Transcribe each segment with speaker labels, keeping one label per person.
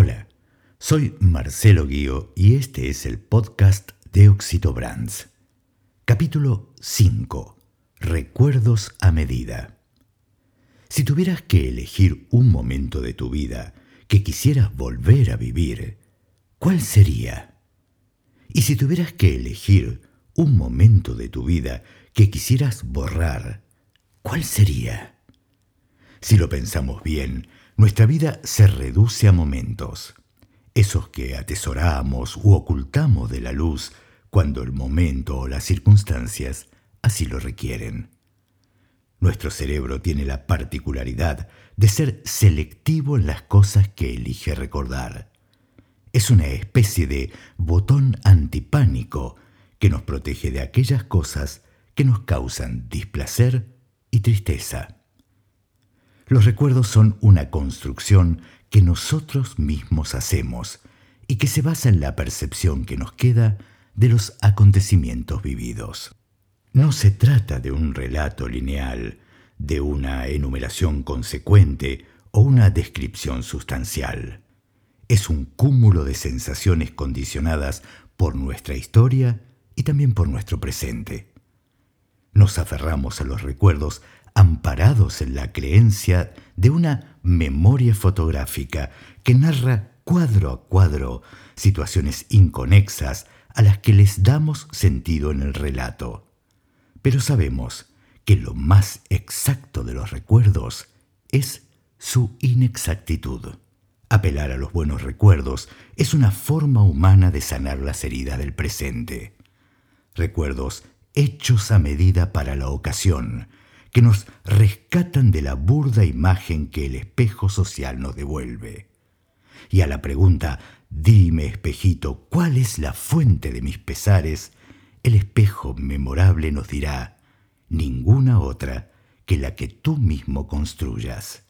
Speaker 1: Hola, soy Marcelo Guío y este es el podcast de Oxito Brands. Capítulo 5. Recuerdos a medida. Si tuvieras que elegir un momento de tu vida que quisieras volver a vivir, ¿cuál sería? Y si tuvieras que elegir un momento de tu vida que quisieras borrar, ¿cuál sería? Si lo pensamos bien, nuestra vida se reduce a momentos, esos que atesoramos u ocultamos de la luz cuando el momento o las circunstancias así lo requieren. Nuestro cerebro tiene la particularidad de ser selectivo en las cosas que elige recordar. Es una especie de botón antipánico que nos protege de aquellas cosas que nos causan displacer y tristeza. Los recuerdos son una construcción que nosotros mismos hacemos y que se basa en la percepción que nos queda de los acontecimientos vividos. No se trata de un relato lineal, de una enumeración consecuente o una descripción sustancial. Es un cúmulo de sensaciones condicionadas por nuestra historia y también por nuestro presente. Nos aferramos a los recuerdos amparados en la creencia de una memoria fotográfica que narra cuadro a cuadro situaciones inconexas a las que les damos sentido en el relato. Pero sabemos que lo más exacto de los recuerdos es su inexactitud. Apelar a los buenos recuerdos es una forma humana de sanar las heridas del presente. Recuerdos hechos a medida para la ocasión, que nos rescatan de la burda imagen que el espejo social nos devuelve. Y a la pregunta, dime espejito, ¿cuál es la fuente de mis pesares? El espejo memorable nos dirá, ninguna otra que la que tú mismo construyas.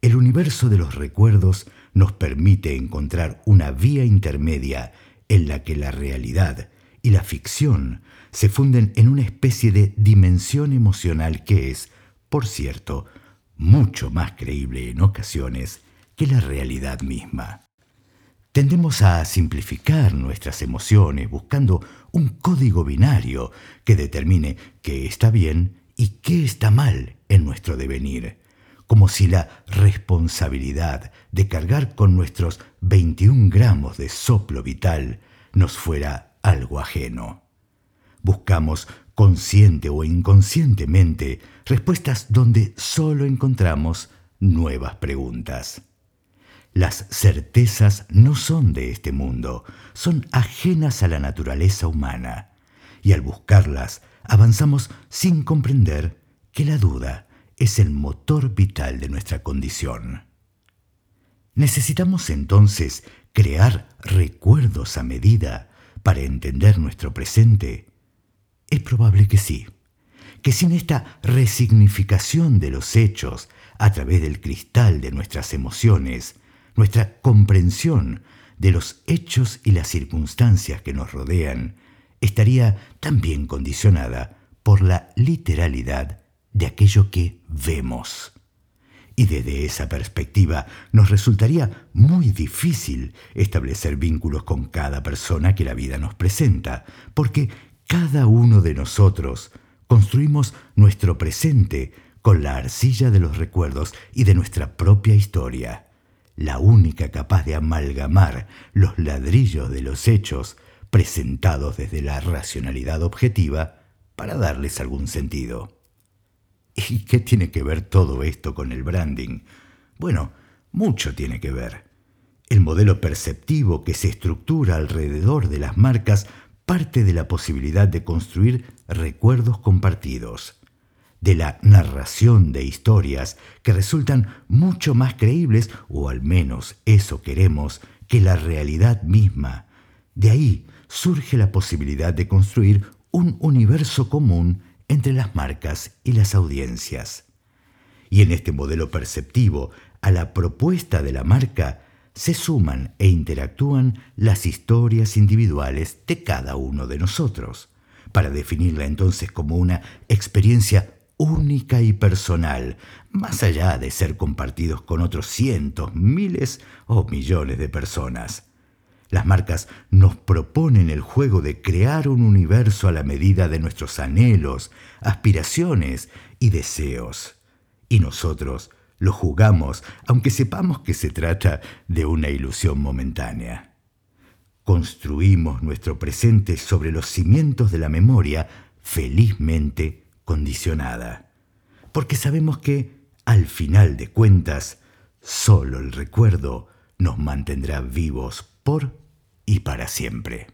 Speaker 1: El universo de los recuerdos nos permite encontrar una vía intermedia en la que la realidad y la ficción se funden en una especie de dimensión emocional que es, por cierto, mucho más creíble en ocasiones que la realidad misma. Tendemos a simplificar nuestras emociones buscando un código binario que determine qué está bien y qué está mal en nuestro devenir, como si la responsabilidad de cargar con nuestros 21 gramos de soplo vital nos fuera algo ajeno. Buscamos consciente o inconscientemente respuestas donde solo encontramos nuevas preguntas. Las certezas no son de este mundo, son ajenas a la naturaleza humana, y al buscarlas avanzamos sin comprender que la duda es el motor vital de nuestra condición. Necesitamos entonces crear recuerdos a medida para entender nuestro presente? Es probable que sí, que sin esta resignificación de los hechos a través del cristal de nuestras emociones, nuestra comprensión de los hechos y las circunstancias que nos rodean estaría también condicionada por la literalidad de aquello que vemos. Y desde esa perspectiva nos resultaría muy difícil establecer vínculos con cada persona que la vida nos presenta, porque cada uno de nosotros construimos nuestro presente con la arcilla de los recuerdos y de nuestra propia historia, la única capaz de amalgamar los ladrillos de los hechos presentados desde la racionalidad objetiva para darles algún sentido. ¿Y qué tiene que ver todo esto con el branding? Bueno, mucho tiene que ver. El modelo perceptivo que se estructura alrededor de las marcas parte de la posibilidad de construir recuerdos compartidos, de la narración de historias que resultan mucho más creíbles, o al menos eso queremos, que la realidad misma. De ahí surge la posibilidad de construir un universo común entre las marcas y las audiencias. Y en este modelo perceptivo, a la propuesta de la marca, se suman e interactúan las historias individuales de cada uno de nosotros, para definirla entonces como una experiencia única y personal, más allá de ser compartidos con otros cientos, miles o millones de personas. Las marcas nos proponen el juego de crear un universo a la medida de nuestros anhelos, aspiraciones y deseos. Y nosotros lo jugamos aunque sepamos que se trata de una ilusión momentánea. Construimos nuestro presente sobre los cimientos de la memoria felizmente condicionada, porque sabemos que, al final de cuentas, solo el recuerdo nos mantendrá vivos por y para siempre.